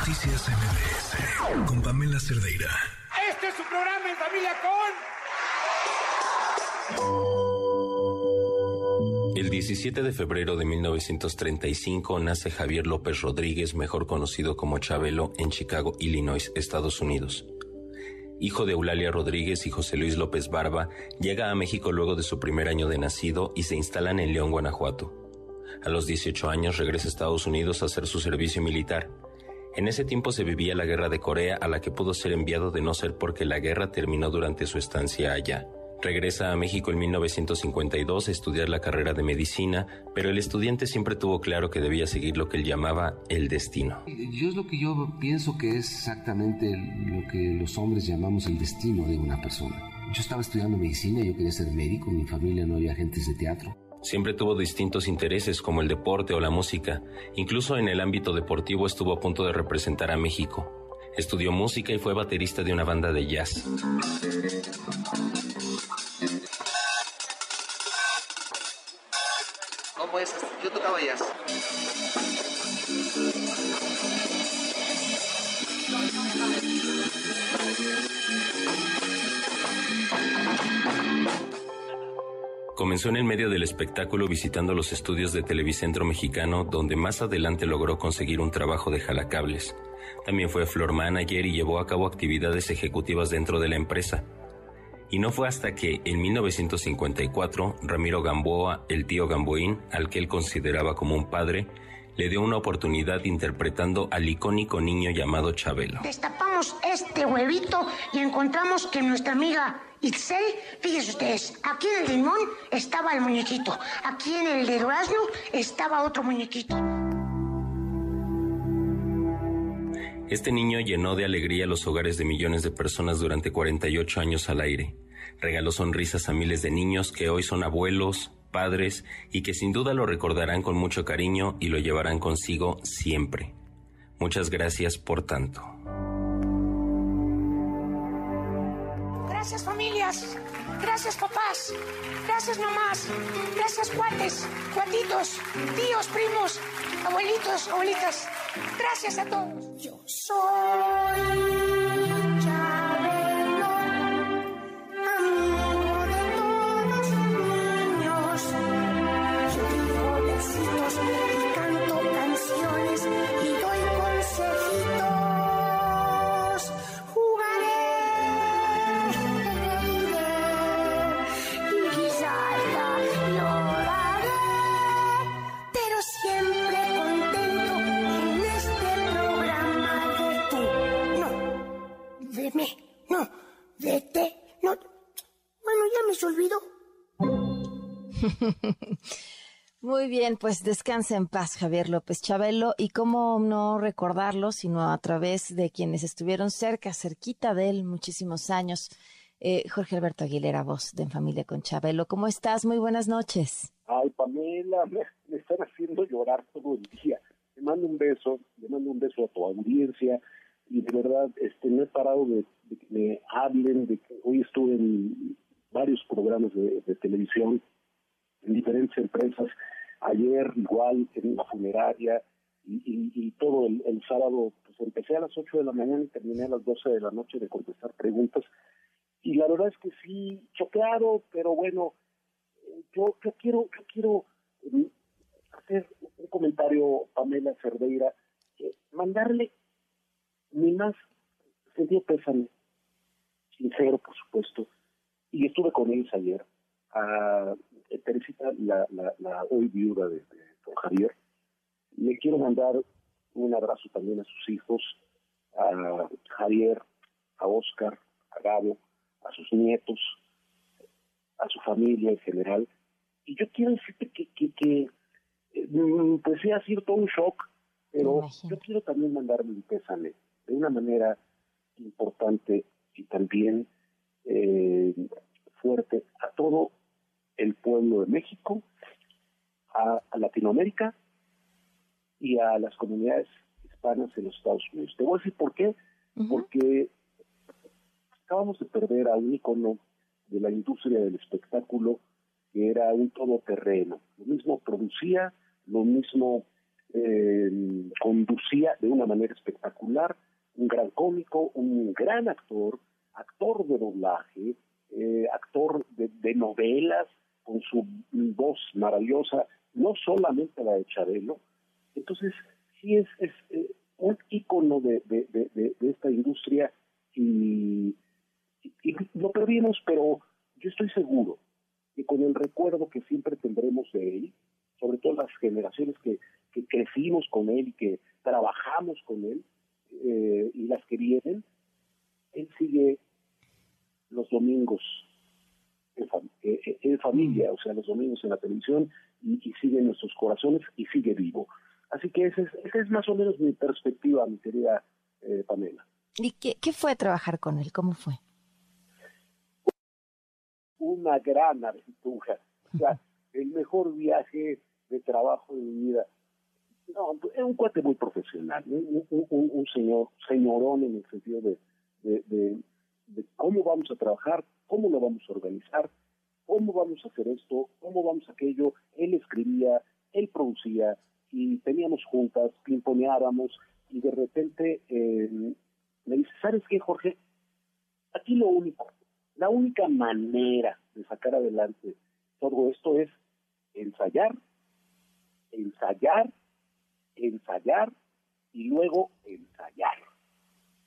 Noticias MBS con Pamela Cerdeira. Este es su programa en familia con... El 17 de febrero de 1935 nace Javier López Rodríguez, mejor conocido como Chabelo, en Chicago, Illinois, Estados Unidos. Hijo de Eulalia Rodríguez y José Luis López Barba, llega a México luego de su primer año de nacido y se instalan en León, Guanajuato. A los 18 años regresa a Estados Unidos a hacer su servicio militar. En ese tiempo se vivía la guerra de Corea a la que pudo ser enviado de no ser porque la guerra terminó durante su estancia allá. Regresa a México en 1952 a estudiar la carrera de medicina, pero el estudiante siempre tuvo claro que debía seguir lo que él llamaba el destino. Yo es lo que yo pienso que es exactamente lo que los hombres llamamos el destino de una persona. Yo estaba estudiando medicina, yo quería ser médico, en mi familia no había agentes de teatro. Siempre tuvo distintos intereses como el deporte o la música. Incluso en el ámbito deportivo estuvo a punto de representar a México. Estudió música y fue baterista de una banda de jazz. ¿Cómo es? Yo tocaba jazz. Comenzó en el medio del espectáculo visitando los estudios de Televicentro Mexicano, donde más adelante logró conseguir un trabajo de jalacables. También fue floor manager y llevó a cabo actividades ejecutivas dentro de la empresa. Y no fue hasta que, en 1954, Ramiro Gamboa, el tío Gamboín, al que él consideraba como un padre, le dio una oportunidad interpretando al icónico niño llamado Chabelo. Destapamos este huevito y encontramos que nuestra amiga Itzel, fíjense ustedes, aquí en el limón estaba el muñequito, aquí en el de estaba otro muñequito. Este niño llenó de alegría los hogares de millones de personas durante 48 años al aire. Regaló sonrisas a miles de niños que hoy son abuelos, padres y que sin duda lo recordarán con mucho cariño y lo llevarán consigo siempre. Muchas gracias por tanto. Gracias familias, gracias papás, gracias mamás, gracias cuates, cuatitos, tíos, primos, abuelitos, abuelitas. Gracias a todos. Yo soy bien, pues descansa en paz, Javier López Chabelo. Y cómo no recordarlo, sino a través de quienes estuvieron cerca, cerquita de él muchísimos años. Eh, Jorge Alberto Aguilera, voz de En Familia con Chabelo. ¿Cómo estás? Muy buenas noches. Ay, Pamela, me, me están haciendo llorar todo el día. Te mando un beso, le mando un beso a tu audiencia y de verdad este no he parado de, que me hablen, de que hoy estuve en varios programas de televisión, en diferentes empresas, ayer igual en una funeraria y, todo el, sábado, pues empecé a las 8 de la mañana y terminé a las 12 de la noche de contestar preguntas. Y la verdad es que sí, choqueado, pero bueno, yo, quiero, yo quiero hacer un comentario, Pamela Cerdeira, mandarle mi más sentido pésame, sincero, por supuesto, y estuve con ellos ayer, a Teresita, la, la, la hoy viuda de, de don Javier. Le quiero mandar un abrazo también a sus hijos, a Javier, a Oscar, a Gabo, a sus nietos, a su familia en general. Y yo quiero decirte que, que, que pues sí ha sido todo un shock, pero yo quiero también mandarle un pésame de una manera importante y también eh, fuerte a todo el pueblo de México, a, a, Latinoamérica y a las comunidades hispanas en los Estados Unidos. Te voy a decir por qué. Uh -huh. Porque acabamos de perder a un icono de la industria del espectáculo que era un todoterreno. Lo mismo producía, lo mismo eh, conducía de una manera espectacular, un gran cómico, un gran actor, actor de doblaje, eh, actor de, novelas, con su voz maravillosa, no solamente la de Chabelo. Entonces, sí es, eh, un ícono de, esta industria y, lo perdimos, pero yo estoy seguro que con el recuerdo que siempre tendremos de él, sobre todo las generaciones que, que crecimos con él y que trabajamos con él eh, y las que vienen, él sigue los domingos en, eh, eh, familia, o sea, los domingos en la televisión y, sigue en nuestros corazones y sigue vivo. Así que esa es, esa es más o menos mi perspectiva, mi querida Pamela. ¿Y qué, qué fue trabajar con él? ¿Cómo fue? Una gran aventura. O sea, el mejor viaje de trabajo de mi vida. No, es un cuate muy profesional, un, un, señor, señorón en el sentido de, de, de, cómo vamos a trabajar, cómo lo vamos a organizar, cómo vamos a hacer esto, cómo vamos a aquello. Él escribía, él producía y teníamos juntas, pimponeábamos y de repente eh, me dice, ¿sabes qué, Jorge? Aquí lo único, la única manera de sacar adelante todo esto es ensayar ensayar, ensayar y luego ensayar.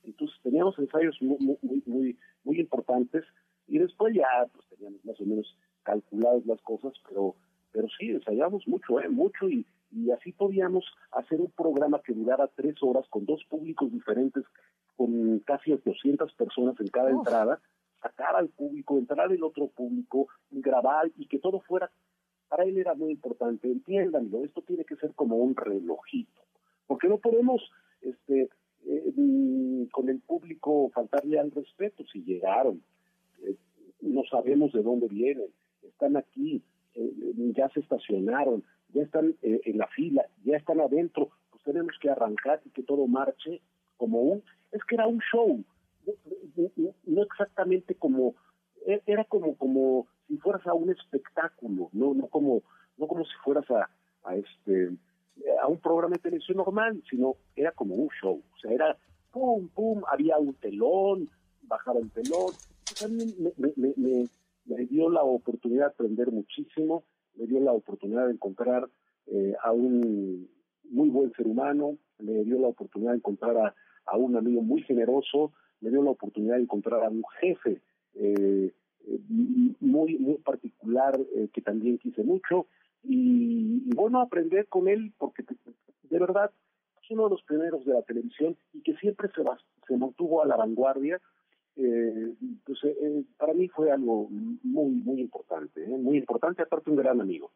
Entonces teníamos ensayos muy, muy, muy, muy importantes y después ya pues teníamos más o menos calculadas las cosas, pero, pero sí, ensayamos mucho, ¿eh? mucho y, y así podíamos hacer un programa que durara tres horas con dos públicos diferentes, con casi 800 personas en cada entrada, sacar al público, entrar el otro público, grabar y que todo fuera para él era muy importante, entiéndanlo, esto tiene que ser como un relojito, porque no podemos este, eh, con el público faltarle al respeto si llegaron, eh, no sabemos de dónde vienen, están aquí, eh, ya se estacionaron, ya están en la fila, ya están adentro, pues tenemos que arrancar y que todo marche como un, es que era un show, no exactamente como, e, era como, como si fueras a un espectáculo, no, no como, no como si fueras a este a un programa de televisión normal, sino era como un show, o sea, era pum, pum, había un telón, bajaba el telón, también me, me, dio la oportunidad de aprender muchísimo, me dio la oportunidad de encontrar eh, a un muy buen ser humano, me dio la oportunidad de encontrar a, a un amigo muy generoso, me dio la oportunidad de encontrar a un jefe eh, eh, muy, muy particular eh, que también quise mucho y, bueno, aprender con él porque de verdad es uno de los primeros de la televisión y que siempre se, se mantuvo a la vanguardia. Eh, pues para mí fue algo muy, muy importante, muy importante, aparte un gran amigo.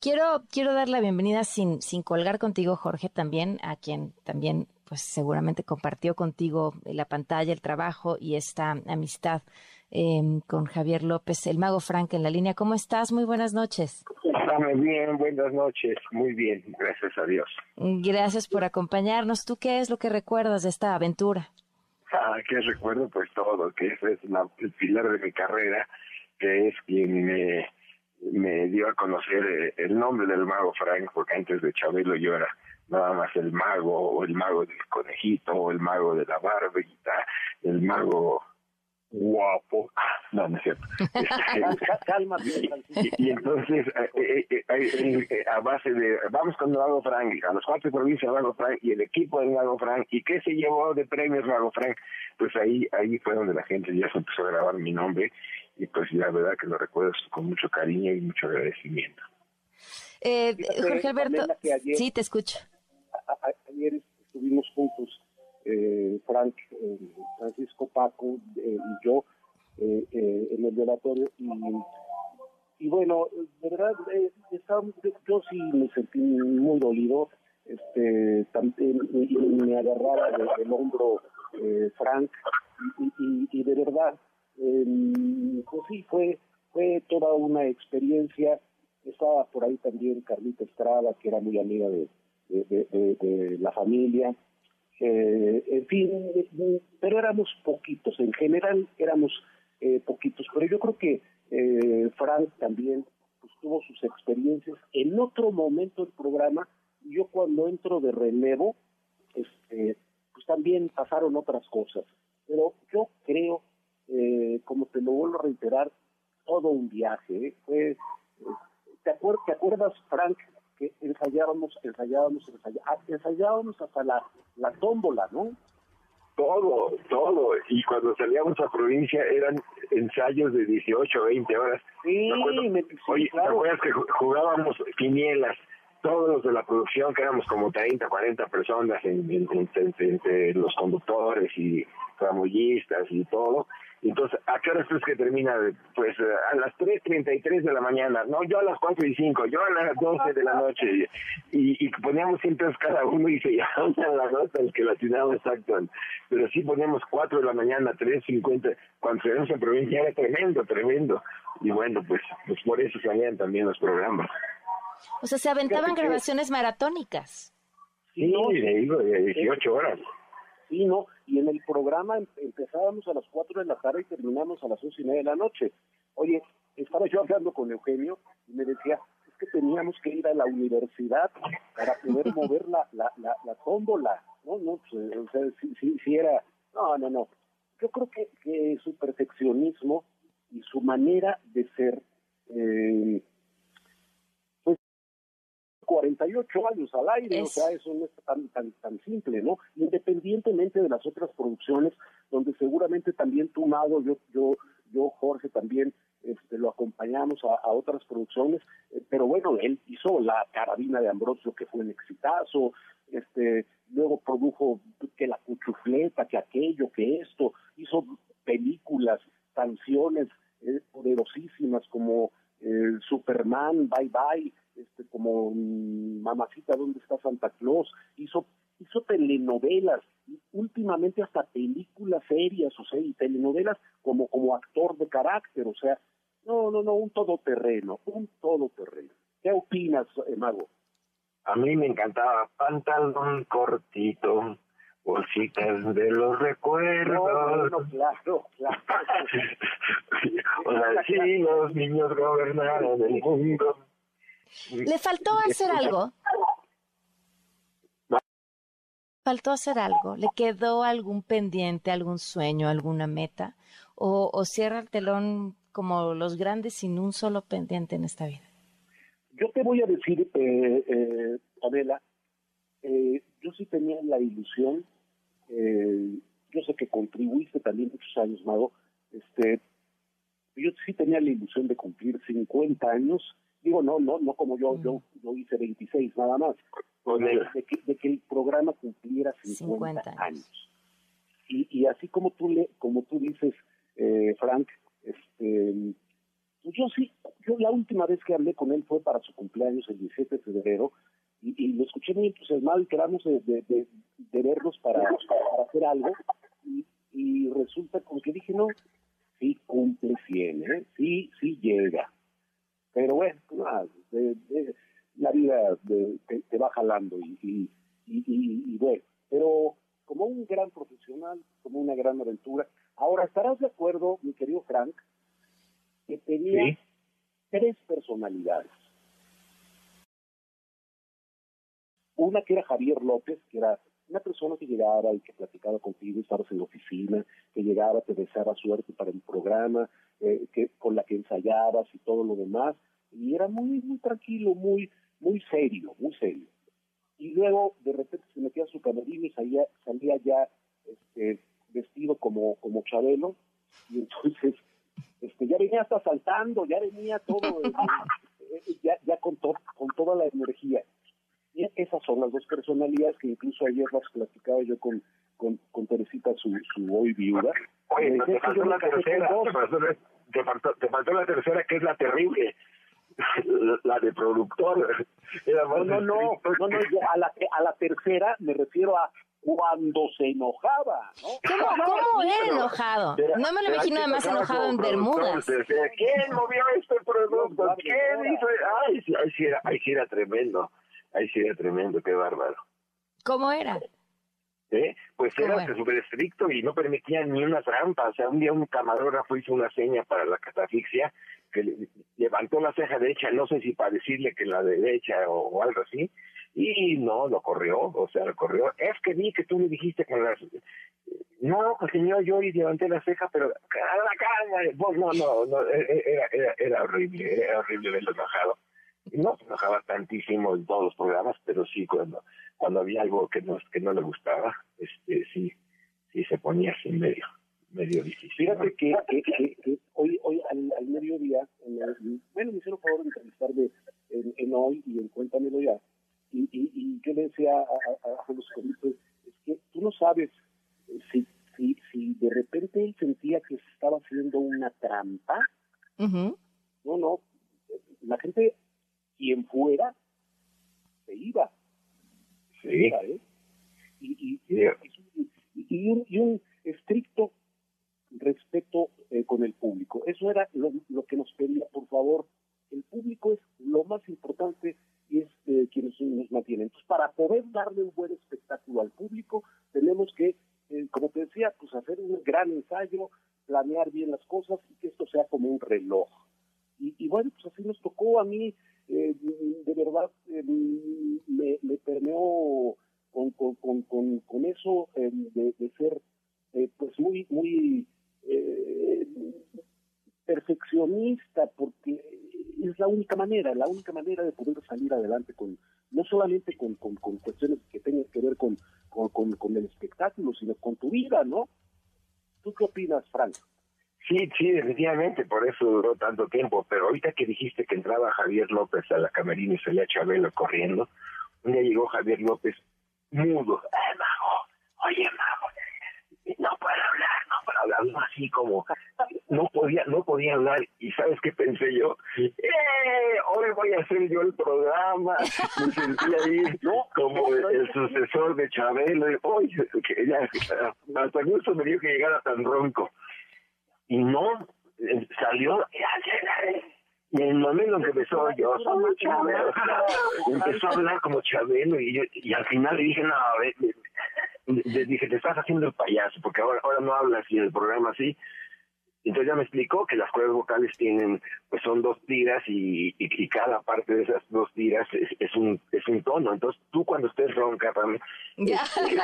Quiero, quiero dar la bienvenida sin, sin colgar contigo, Jorge, también, a quien también pues seguramente compartió contigo la pantalla, el trabajo y esta amistad Em, con Javier López, el mago Frank en la línea. ¿Cómo estás? Muy buenas noches. Estamos bien, buenas noches, muy bien, gracias a Dios. Gracias por acompañarnos. ¿Tú qué es lo que recuerdas de esta aventura? Ah, ¿qué recuerdo? Pues todo, que ese es el pilar de mi carrera, que es quien me, me dio a conocer eh, el nombre del mago Frank, porque antes de Chabelo yo era nada más el mago, o el mago del conejito, o el mago de la barbita, el mago guapo. No, no es cierto. y, entonces, eh, eh, eh, a base de, vamos con Mago Frank, a los cuatro provincias Mago Frank y el equipo del Mago Frank, ¿y qué se llevó de premios Mago Frank? Pues ahí, ahí fue donde la gente ya se empezó a grabar mi nombre y pues la verdad que lo recuerdo con mucho cariño y mucho agradecimiento. Jorge Alberto, sí, te escucho. ayer estuvimos juntos eh, Frank, eh, Francisco Paco eh, y yo eh, en el velatorio y, y bueno, de verdad, yo, sí me sentí muy dolido, este, también, me agarraba del hombro Frank y, de verdad, em, pues sí, fue, fue toda una experiencia. Estaba por ahí también Carlita Estrada, que era muy amiga de la familia. Eh, en fin, pero éramos poquitos, en general éramos eh, poquitos, pero yo creo que eh, Frank también pues, tuvo sus experiencias en otro momento del programa yo cuando entro de relevo, este, pues también pasaron otras cosas. Pero yo creo, eh, como te lo vuelvo a reiterar, todo un viaje. ¿eh? Fue, ¿te, ¿Te acuerdas, Frank, que ensayábamos, ensayábamos, ensayábamos, ah, ensayábamos hasta la, la tómbola, ¿no? Todo, todo. Y cuando salíamos a provincia eran ensayos de 18 20 horas. Sí, Me sí, Oye, ¿te claro. acuerdas que ju- jugábamos quinielas? Todos los de la producción, que éramos como 30, 40 personas en- en- en- entre, los conductores y tramullistas y todo. Entonces, ¿a qué hora crees que termina? Pues eh, a las 3.33 de la mañana. No, yo a las 4 y 5, yo a las 12 de la noche. Y, y poníamos siempre cada uno y se llamaban la nota el que la atinaba exacto. Pero sí poníamos 4 de la mañana, 3.50. Cuando salíamos en provincia era tremendo, tremendo. Y bueno, pues, pues por eso salían también los programas. O sea, se aventaban grabaciones maratónicas. Sí, le digo, de 18 horas. Sí, ¿no? Y en el programa em- empezábamos a las 4 de la tarde y terminamos a las 11 y media de la noche. Oye, estaba yo hablando con Eugenio y me decía, es que teníamos que ir a la universidad para poder mover la, la, la, la tómbola. No, no, pues, eh, o sea, sí, sí, sí era... No, no, no. Yo creo que, que su perfeccionismo y su manera de ser... Eh, pues 48 años al aire, o Es- sea, eso no es tan, tan, tan simple, ¿no? Independientemente de las otras producciones, donde seguramente también tú, Mago, yo, yo, yo Jorge, también este, lo acompañamos a, otras producciones, eh, pero bueno, él hizo La Carabina de Ambrosio, que fue un exitazo, este, luego produjo que La Cuchufleta, que aquello, que esto, hizo películas, canciones eh, poderosísimas como eh, Superman, Bye Bye, este, como mm, Mamacita, ¿dónde está Santa Claus? Hizo, hizo telenovelas, y últimamente hasta películas serias, o sea, y telenovelas como, como actor de carácter, o sea, no, no, no, un todoterreno, un todoterreno. ¿Qué opinas, eh, Mago? A mí me encantaba pantalón cortito, bolsitas de los No, recuerdos. no, claro, claro. o sea, si los niños gobernaran el mundo. ¿Le faltó hacer algo? ¿Faltó hacer algo? ¿Le quedó algún pendiente, algún sueño, alguna meta? ¿O, o cierra el telón como los grandes sin un solo pendiente en esta vida? Yo te voy a decir, eh, eh, Adela, eh, yo sí tenía la ilusión, eh, yo sé que contribuiste también muchos años, Mago, este, yo sí tenía la ilusión de cumplir 50 años, digo, no, no, no como yo, yo, yo hice 26 nada más, Con de que, de que el programa cumpliera 50, 50 años. años. Y, y así como tú le, como tú dices, eh, Frank, este, pues yo sí, yo la última vez que hablé con él fue para su cumpleaños el 17 de febrero y, y lo escuché muy entusiasmado y quedamos de, de, de- de vernos para, para hacer algo y, y resulta como que dije, no, sí cumple 100, ¿eh? sí, sí llega. Pero bueno, nada, de- de- la vida de- te, te va jalando y, y, y, y- y bueno, pero como un gran profesional, como una gran aventura. Ahora, ¿estarás de acuerdo, mi querido Frank, que tenía Sí. tres personalidades? Una que era Javier López, que era una persona que llegaba y que platicaba contigo, estabas en la oficina, que llegaba, te deseaba suerte para el programa, eh, que con la que ensayabas y todo lo demás, y era muy, muy tranquilo, muy, muy serio, muy serio. Y luego de repente se metía a su camerino y salía, salía ya este, vestido como, como Chabelo, y entonces este, ya venía hasta saltando, ya venía todo, eh, eh, ya, ya con, to- con toda la energía. Y esas son las dos personalidades que incluso ayer las platicaba yo con, con, con Teresita, su, su hoy viuda. Oye, te faltó la tercera, te faltó, la- te faltó- te faltó la tercera que es la terrible, la, de productor. Era más No, no, no, no, no, yo a la, a la tercera me refiero a cuando se enojaba, ¿no? ¿Cómo, cómo era enojado? Era- No me lo imagino además enojado en Bermudas. decía, ¿Quién movió este producto? ¿Quién hizo? Ay, sí, ahí sí era, ahí sí era tremendo. Ahí sí era tremendo, qué bárbaro. ¿Cómo era? ¿eh? Pues ¿Cómo era era? súper estricto y no permitía ni una trampa. O sea, un día un camarógrafo hizo una seña para la catafixia la ceja derecha, no sé si para decirle que la derecha o, algo así, y no, lo corrió, o sea, lo corrió. Es que vi que tú me dijiste con las... No, pues, señor, yo y levanté la ceja, pero la cara, no, no, no, e, e, era, era, horrible, era horrible verlo enojado. No se enojaba tantísimo en todos los programas, pero sí cuando, cuando había algo que no, que no le gustaba, este, sí, sí se ponía así medio medio difícil. Fíjate que, que, hoy, hoy al, al mediodía, en bueno, me hicieron favor de entrevistarme en, en, hoy y en Cuéntamelo ya. Y, y, y yo le decía a, a, los comités, es que tú no sabes si, si, si de repente él sentía que se estaba haciendo una trampa. No, no. La gente, quien fuera, se iba. Se iba, ¿eh? Y, y, y, un, y un estricto respeto eh, con el público. Eso era lo, que nos pedía, por favor. El público es lo más importante y es eh, quienes nos mantienen. Entonces, para poder darle un buen espectáculo al público, tenemos que, eh, como te decía, pues hacer un gran ensayo, planear bien las cosas y que esto sea como un reloj. Y, bueno, pues así nos tocó a mí, de verdad, me, me permeó con, con, con, con, eso de, de ser pues muy, muy eh, perfeccionista porque es la única manera, la única manera de poder salir adelante con no solamente con, con, cuestiones que tengan que ver con, con, con, el espectáculo, sino con tu vida, ¿no? ¿Tú qué opinas, Frank? Sí, sí, definitivamente, por eso duró tanto tiempo, pero ahorita que dijiste que entraba Javier López a la camerina y salía Chabelo corriendo, un día llegó Javier López mudo, ¡eh, mago! Oye, mago, no puedo hablar, hablando así como no podía no podía hablar y sabes qué pensé yo ¡Eh! hoy voy a hacer yo el programa. Me sentí ahí ¿no? como el, sucesor de Chabelo. Hoy que ya hasta gusto me dio que llegara tan ronco y no eh, salió y en el momento en que empezó yo soy Chabelo empezó a hablar como Chabelo y yo y al final le dije no a ver le dije, te estás haciendo el payaso, porque ahora, ahora no hablas y en el programa así. Entonces ya me explicó que las cuerdas vocales tienen, pues son dos tiras y, y, cada parte de esas dos tiras es, es, un es un tono. Entonces tú cuando estés ronca, ya. Este,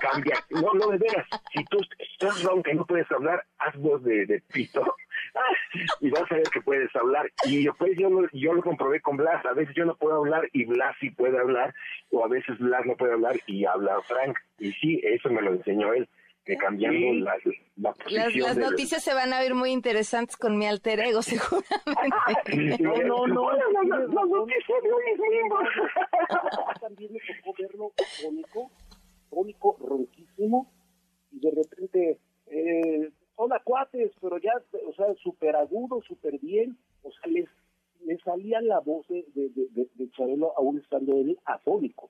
cambia. No, no, de veras. Si tú estás ronca y no puedes hablar, haz voz de, de pito y vas a ver que puedes hablar. Y después yo lo, yo lo comprobé con Blas. A veces yo no puedo hablar y Blas sí puede hablar, o a veces Blas no puede hablar y habla Frank. Y sí, eso me lo enseñó él, que cambiando la, la Las, las noticias se van a ver muy interesantes con mi alter ego, seguramente. no, no, no, las noticias de También me tocó verlo cómico, cómico, ronquísimo, y de repente... Eh, hola cuates, pero ya, o sea, súper agudo, súper bien, o sea, les, salía la voz de, de, de, Chabelo aún estando él afónico.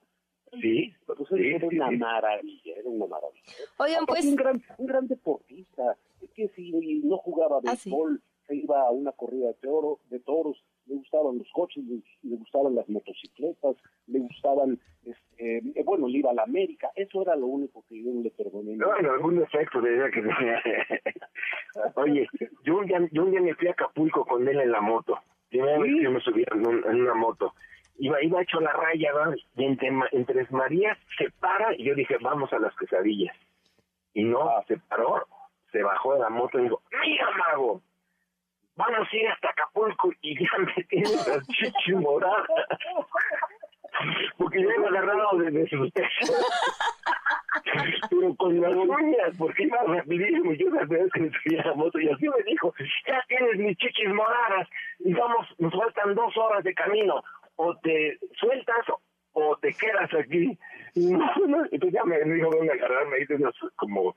Sí, entonces era una maravilla, era una maravilla. Oigan, pues... Un gran, un gran deportista, es que si no jugaba ah, béisbol, se iba a una corrida de, toro, de toros, le gustaban los coches, le, gustaban las motocicletas, le gustaban, este, eh, bueno, le iba a la América, eso era lo único que yo no le perdoné. No, en algún efecto de que... Oye, yo un, día, yo un día me fui a Acapulco con él en la moto, primera vez que me subí en, una moto, iba, iba hecho la raya, y entre, entre Marías se para, y yo dije, vamos a las quesadillas. Y no, se paró, se bajó de la moto y dijo, mira, mago, vamos a ir hasta Acapulco y ya me tienen las chichis moradas. Agarrado desde Pero con las uñas, porque iba rapidísimo. Yo las veces que me subí a la moto y así me dijo, ya tienes mis chichis moradas. Y vamos, nos faltan dos horas de camino. O te sueltas o te quedas aquí. Entonces ya me dijo dónde agarrarme y como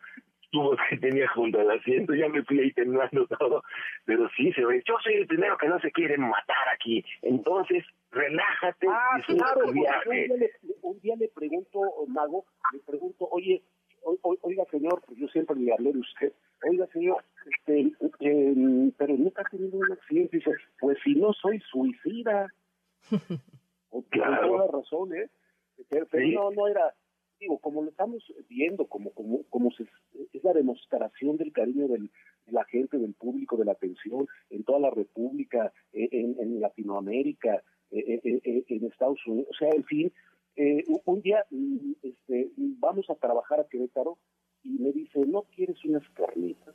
tubos que tenía junto al asiento, ya me fui ahí temblando todo, pero sí, se ve, yo soy el primero que no se quiere matar aquí, entonces relájate. Ah, claro, un día, le, un día le pregunto, Mago, le pregunto, oye, oiga señor, pues yo siempre le hablé de usted, oiga señor, este, eh, pero nunca ha tenido un accidente, dice, pues si no soy suicida. claro. Con toda razón, ¿eh? Pero, no, no era, como lo estamos viendo, como, como, como se, es la demostración del cariño del, la gente, del público, de la atención, en toda la República, eh, en, Latinoamérica, eh, eh, en Estados Unidos, o sea, en fin, un día mm, este, vamos a trabajar a Querétaro y me dice, ¿no quieres unas carnitas?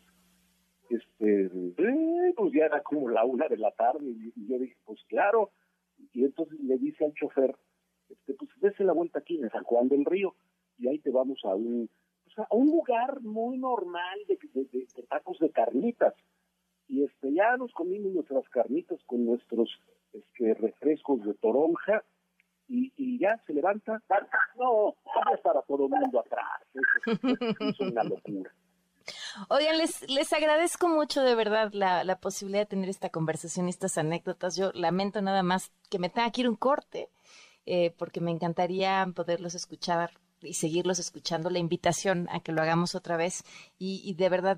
Este, pues ya era como la una de la tarde y, yo dije, pues claro, y entonces le dice al chofer, este, pues dése la vuelta aquí en San Juan del Río y ahí te vamos a un a un lugar muy normal de, tacos de carnitas. Y este ya nos comimos nuestras carnitas con nuestros este, refrescos de toronja y, ya se levanta. No, ya para todo el mundo atrás. Eso, es una locura. Oigan, les, les agradezco mucho de verdad la, la, posibilidad de tener esta conversación y estas anécdotas. Yo lamento nada más que me tenga que ir un corte, eh, porque me encantaría poderlos escuchar y seguirlos escuchando, la invitación a que lo hagamos otra vez y, de verdad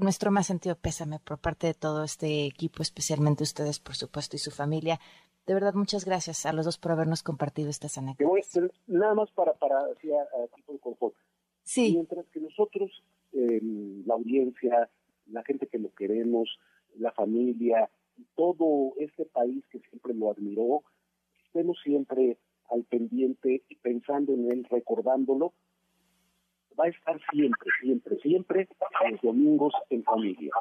nuestro más sentido pésame por parte de todo este equipo, especialmente ustedes, por supuesto, y su familia. De verdad, muchas gracias a los dos por habernos compartido estas anécdotas. nada más para, para así a, tipo de confort. Sí. Mientras que nosotros, eh, la audiencia, la gente que lo queremos, la familia, todo este país que siempre lo admiró, estemos siempre al pendiente y pensando en él, recordándolo, va a estar siempre, siempre, siempre los domingos en familia.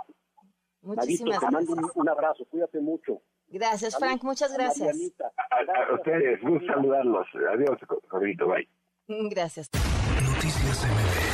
Muchísimas te mando un, abrazo, cuídate mucho. Gracias, Frank, muchas gracias. A, ustedes, gusto saludarlos. Adiós, Corrito, bye. Gracias. Noticias MBS